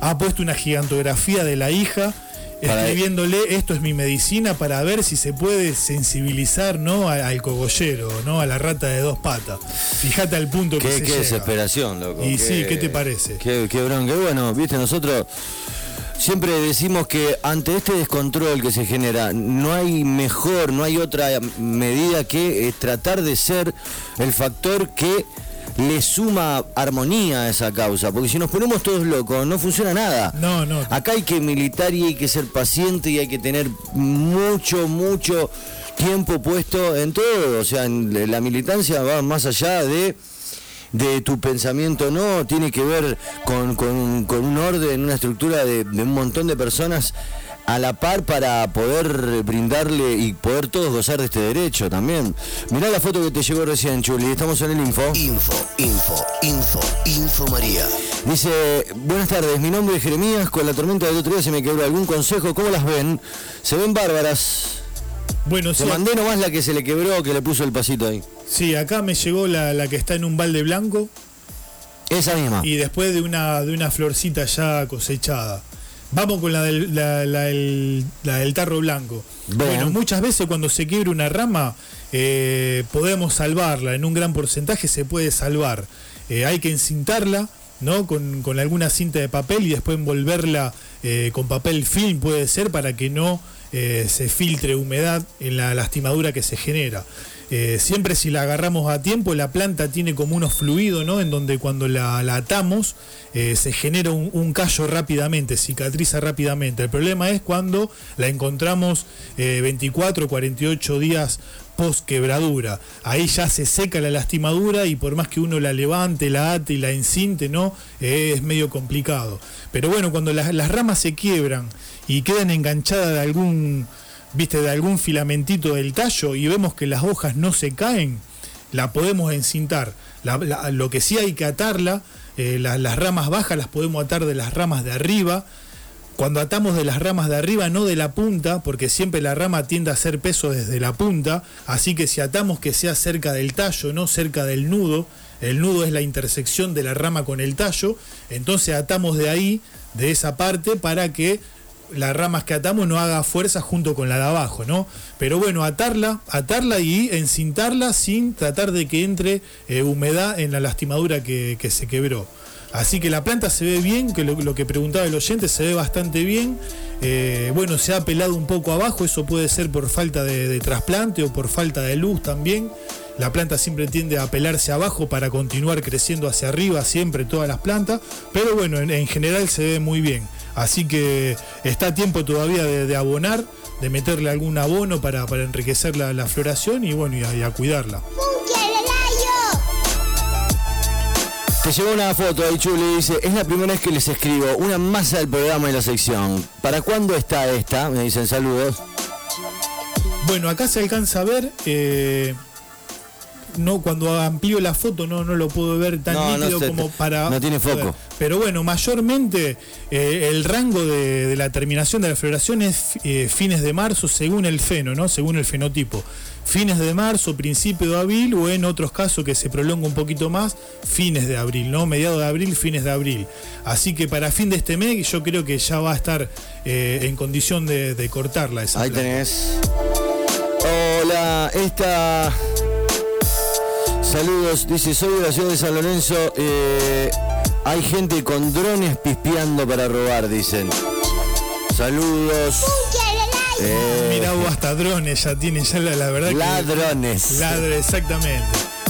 Ha puesto una gigantografía de la hija escribiéndole esto es mi medicina para ver si se puede sensibilizar ¿no? al cogollero, ¿no? a la rata de dos patas. Fíjate al punto que se Qué desesperación, loco. Y sí, ¿qué te parece? Qué, qué bronca. Bueno, viste, nosotros siempre decimos que ante este descontrol que se genera, no hay mejor, no hay otra medida que tratar de ser el factor que le suma armonía a esa causa, porque si nos ponemos todos locos no funciona nada. No, no. Acá hay que militar y hay que ser paciente y hay que tener mucho, mucho tiempo puesto en todo. O sea, la militancia va más allá de de tu pensamiento no, tiene que ver con, un orden, una estructura de, de un montón de personas a la par para poder brindarle y poder todos gozar de este derecho también. Mirá la foto que te llegó recién, Chuli. Estamos en el info. Info, info, info, info María. Dice, buenas tardes, mi nombre es Jeremías, con la tormenta del otro día se me quebró algún consejo, ¿cómo las ven? Se ven bárbaras. Bueno, Te mandé nomás la que se le quebró, que le puso el pasito ahí. Sí, acá me llegó la, la que está en un balde blanco. Esa misma. Y después de una, de una florcita ya cosechada. Vamos con la del, la, tarro blanco. Bueno, muchas veces cuando se quiebra una rama, eh, podemos salvarla. En un gran porcentaje se puede salvar. Eh, hay que encintarla ¿no? Con, alguna cinta de papel y después envolverla eh, con papel film, puede ser, para que no se filtre humedad en la lastimadura que se genera. Siempre si la agarramos a tiempo, la planta tiene como unos fluidos, ¿no? En donde cuando la, atamos, eh, se genera un, callo rápidamente, cicatriza rápidamente. El problema es cuando la encontramos 24 o 48 días post quebradura. Ahí ya se seca la lastimadura y por más que uno la levante, la ate y la encinte, ¿no? Eh, es medio complicado. Pero bueno, cuando las, ramas se quiebran y quedan enganchadas de algún, viste, de algún filamentito del tallo y vemos que las hojas no se caen, la podemos encintar. lo que sí hay que atarla eh, las ramas bajas las podemos atar de las ramas de arriba. Cuando atamos de las ramas de arriba, no de la punta, porque siempre la rama tiende a hacer peso desde la punta, así que si atamos que sea cerca del tallo, no cerca del nudo, el nudo es la intersección de la rama con el tallo, entonces atamos de ahí, de esa parte, para que las ramas que atamos no haga fuerza junto con la de abajo, ¿no? Pero bueno, atarla, atarla y encintarla sin tratar de que entre eh, humedad en la lastimadura que, se quebró. Así que la planta se ve bien, que lo, que preguntaba el oyente se ve bastante bien. Eh, bueno, se ha pelado un poco abajo, eso puede ser por falta de, trasplante o por falta de luz también. La planta siempre tiende a pelarse abajo para continuar creciendo hacia arriba, siempre todas las plantas. Pero bueno, en general se ve muy bien. Así que está tiempo todavía de, abonar, de meterle algún abono para, enriquecer la, floración y bueno, y a, cuidarla. Te llegó una foto ahí, Chuli, dice, es la primera vez que les escribo, una masa del programa y la sección. ¿Para cuándo está esta? Me dicen saludos. Bueno, acá se alcanza a ver, eh, no cuando amplío la foto no, no lo puedo ver tan nítido como para. No tiene foco. Pero bueno, mayormente eh, el rango de, la terminación de la floración es eh, fines de marzo según el feno, ¿no? Según el fenotipo. Fines de marzo, principio de abril, o en otros casos que se prolonga un poquito más, fines de abril, ¿no? Mediados de abril, fines de abril. Así que para fin de este mes yo creo que ya va a estar eh, en condición de, cortarla esa. Ahí tenés. Hola, esta Saludos, dice, soy de la ciudad de San Lorenzo. Eh, hay gente con drones pispeando para robar, dicen. Saludos. Eh, Mira vos hasta drones ya tiene ya la, verdad ladrones. Ladrones. exactamente.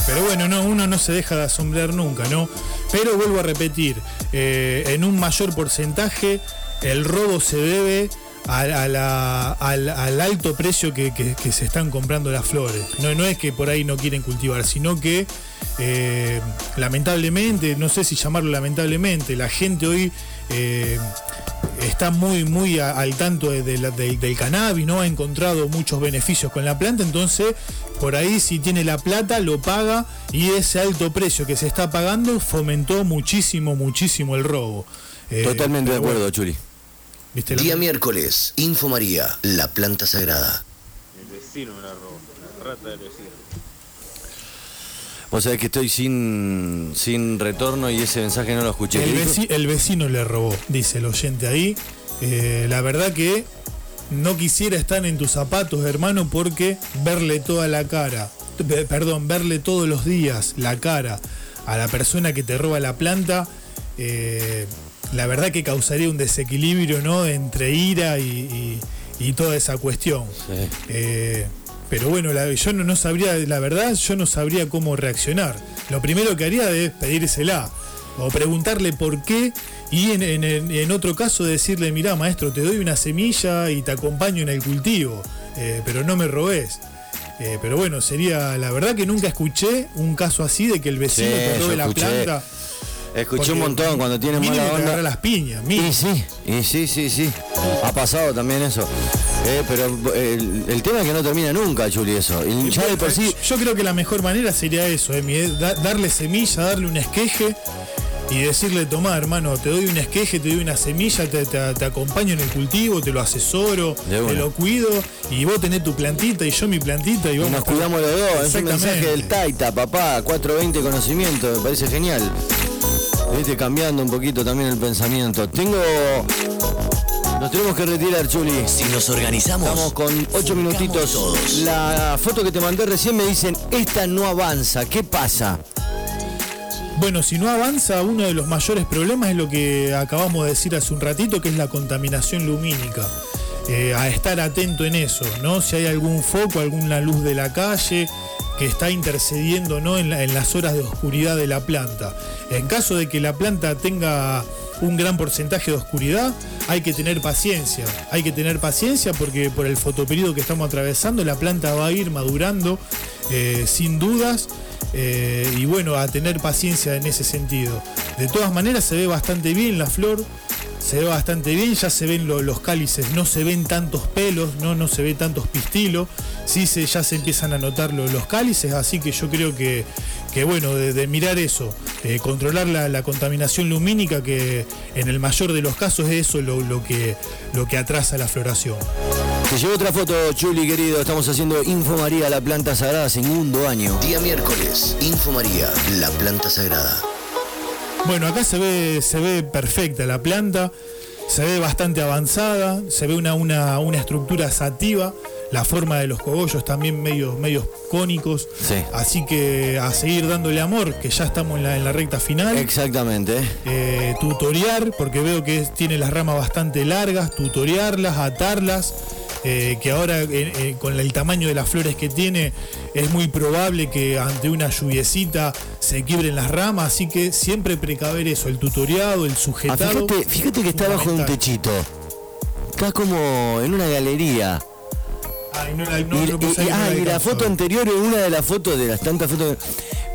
Pero bueno, no, uno no se deja de asombrar nunca, ¿no? Pero vuelvo a repetir, eh, en un mayor porcentaje el robo se debe al, alto precio que, se están comprando las flores. No, no es que por ahí no quieren cultivar, sino que eh, lamentablemente, no sé si llamarlo lamentablemente, la gente hoy eh, está muy, muy al tanto del cannabis, ¿no? Ha encontrado muchos beneficios con la planta, entonces por ahí si tiene la plata lo paga y ese alto precio que se está pagando fomentó muchísimo, muchísimo el robo. Eh, Totalmente de acuerdo, Chuli. Día miércoles, Info María, la planta sagrada. El vecino me la robó, la rata del vecino. Vos sabés que estoy sin, sin retorno y ese mensaje no lo escuché. El, vecino le robó, dice el oyente ahí. Eh, la verdad que no quisiera estar en tus zapatos, hermano, porque verle toda la cara, perdón, verle todos los días la cara a la persona que te roba la planta, eh, la verdad que causaría un desequilibrio ¿no? entre ira y, toda esa cuestión. Eh, pero bueno, yo no, sabría, la verdad, yo no sabría cómo reaccionar. Lo primero que haría es pedírsela o preguntarle por qué y en, otro caso decirle, mira maestro, te doy una semilla y te acompaño en el cultivo, eh, pero no me robes. Eh, pero bueno, sería, la verdad que nunca escuché un caso así de que el vecino te robe la planta. Escuché un montón cuando tiene mala onda. las piñas, Y sí, y sí, sí, sí. Ha pasado también eso. Eh, pero el, tema es que no termina nunca, Juli, eso. por sí... Yo creo que la mejor manera sería eso, eh, darle semilla, darle un esqueje y decirle, tomá, hermano, te doy un esqueje, te doy una semilla, te, acompaño en el cultivo, te lo asesoro, te lo cuido, y vos tenés tu plantita y yo mi plantita y, vamos nos cuidamos los dos. Es un mensaje del Taita, papá, 420 conocimiento, me parece genial. Viste, cambiando un poquito también el pensamiento. Tengo. Nos tenemos que retirar, Chuli. Si nos organizamos. Estamos con ocho minutitos. La foto que te mandé recién me dicen, esta no avanza. ¿Qué pasa? Bueno, si no avanza, uno de los mayores problemas es lo que acabamos de decir hace un ratito, que es la contaminación lumínica. Eh, a estar atento en eso, ¿no? Si hay algún foco, alguna luz de la calle, que está intercediendo ¿no? en, las horas de oscuridad de la planta. En caso de que la planta tenga un gran porcentaje de oscuridad, hay que tener paciencia. Hay que tener paciencia porque por el fotoperiodo que estamos atravesando, la planta va a ir madurando eh, sin dudas. Eh, y bueno, a tener paciencia en ese sentido. De todas maneras se ve bastante bien la flor, se ve bastante bien, ya se ven los cálices, no se ven tantos pelos, no, no se ve tantos pistilos, sí se, ya se empiezan a notar los cálices, así que yo creo que, que bueno, de, mirar eso, eh, controlar la, contaminación lumínica, que en el mayor de los casos es eso lo, que, lo que atrasa la floración. Te llevo otra foto, Chuli, querido. Estamos haciendo Info María, la planta sagrada, segundo año. Día miércoles, Info María, la planta sagrada. Bueno, acá se ve, se ve perfecta la planta, se ve bastante avanzada, se ve una, una, una estructura sativa la forma de los cogollos también medios, medios cónicos. Así que a seguir dándole amor, que ya estamos en la, en la recta final. Exactamente. Eh, tutoriar, porque veo que tiene las ramas bastante largas, tutoriarlas, atarlas. Eh, que ahora eh, con el tamaño de las flores que tiene es muy probable que ante una lluviecita se quiebren las ramas, así que siempre precaver eso, el tutoriado, el sujetado. Ah, fíjate, que está bajo un techito, está como en una galería y, la foto anterior es una de las fotos, de las tantas fotos.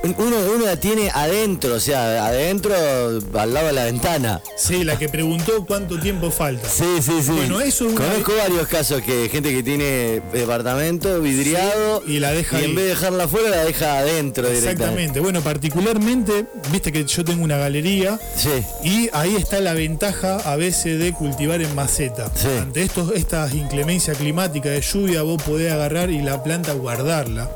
Uno, uno la tiene adentro, o sea, adentro, al lado de la ventana. Sí, la que preguntó cuánto tiempo falta. Sí, sí, sí. Bueno, eso Conozco varios casos que gente que tiene departamento vidriado y la deja y en vez de dejarla afuera la deja adentro Exactamente. Bueno, particularmente, viste que yo tengo una galería sí. y ahí está la ventaja a veces de cultivar en maceta. Ante estos, estas inclemencias climáticas de lluvia, vos podés agarrar y la planta guardarla.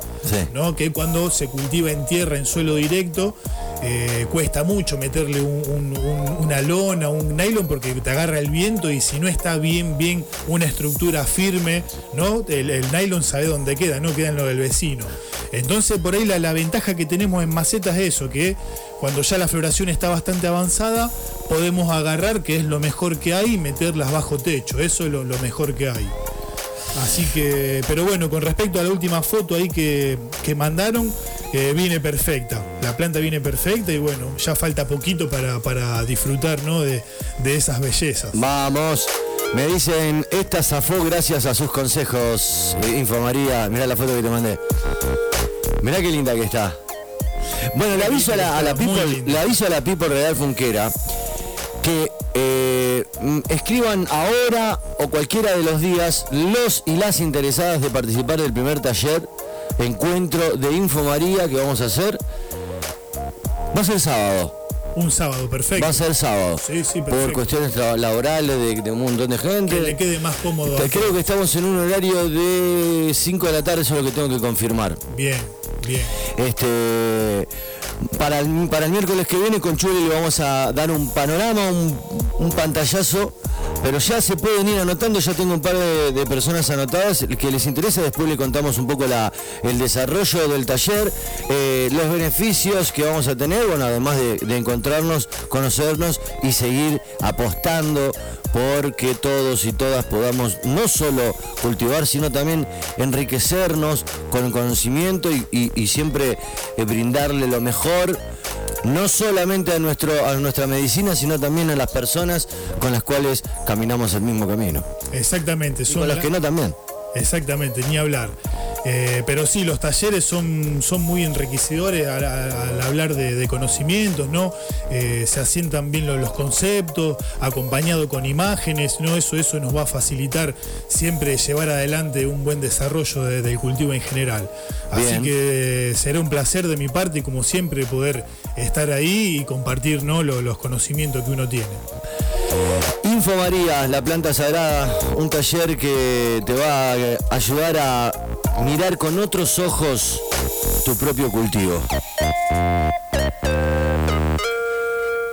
¿No? Que cuando se cultiva en tierra, en suelo directo, eh, cuesta mucho meterle una lona, un nylon, porque te agarra el viento y si no está bien, bien una estructura firme, ¿no? El, nylon sabe dónde queda, no queda en lo del vecino. Entonces, por ahí la, ventaja que tenemos en macetas es eso, que cuando ya la floración está bastante avanzada, podemos agarrar, que es lo mejor que hay, y meterlas bajo techo. Eso es lo mejor que hay. Así que, pero bueno, con respecto a la última foto ahí que, mandaron, eh, viene perfecta. La planta viene perfecta y bueno, ya falta poquito para, disfrutar ¿no? de, esas bellezas. Vamos. Me dicen, esta zafó gracias a sus consejos, Info María. Mirá la foto que te mandé. Mirá qué linda que está. Bueno, le aviso a la, a la people, le aviso a la people Real Funquera que eh, escriban ahora o cualquiera de los días los y las interesadas de participar del primer taller, encuentro de Info María que vamos a hacer. Va a ser sábado. Un sábado, perfecto. Va a ser sábado. Sí, sí, perfecto. Por cuestiones laborales de, un montón de gente. Que le quede más cómodo. Creo que estamos en un horario de 5 de la tarde, eso es lo que tengo que confirmar. Bien, bien. Este para el, para el miércoles que viene con Chuli le vamos a dar un panorama, un, pantallazo, pero ya se pueden ir anotando, ya tengo un par de, personas anotadas que les interesa, después le contamos un poco la, el desarrollo del taller, eh, los beneficios que vamos a tener, bueno, además de, encontrarnos, conocernos y seguir apostando porque todos y todas podamos no solo cultivar, sino también enriquecernos con el conocimiento y, siempre eh, brindarle lo mejor no solamente a, nuestro, a nuestra medicina, sino también a las personas con las cuales caminamos el mismo camino. Exactamente. son con las que no también. Exactamente, ni hablar. Eh, pero sí, los talleres son, son muy enriquecedores al, hablar de, conocimientos, ¿no? Eh, se asientan bien los, conceptos, acompañado con imágenes, ¿no? Eso, eso nos va a facilitar siempre llevar adelante un buen desarrollo del cultivo en general. Así que será un placer de mi parte, como siempre, poder estar ahí y compartir ¿no? los, los conocimientos que uno tiene. Info María, la planta sagrada, un taller que te va a ayudar a mirar con otros ojos tu propio cultivo.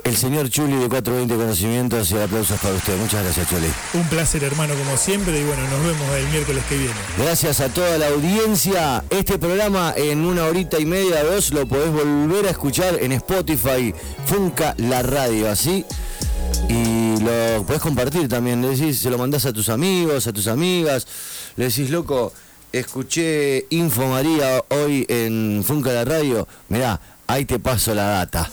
El señor Chuli de 420 Conocimientos y aplausos para usted. Muchas gracias, Chuli. Un placer, hermano, como siempre. Y bueno, nos vemos el miércoles que viene. Gracias a toda la audiencia. Este programa en una horita y media, dos, lo podés volver a escuchar en Spotify. Funca la radio, así y lo podés compartir también. Le decís, se lo mandás a tus amigos, a tus amigas. Le decís, loco, escuché Info María hoy en Funca la Radio. Mirá, ahí te paso la data.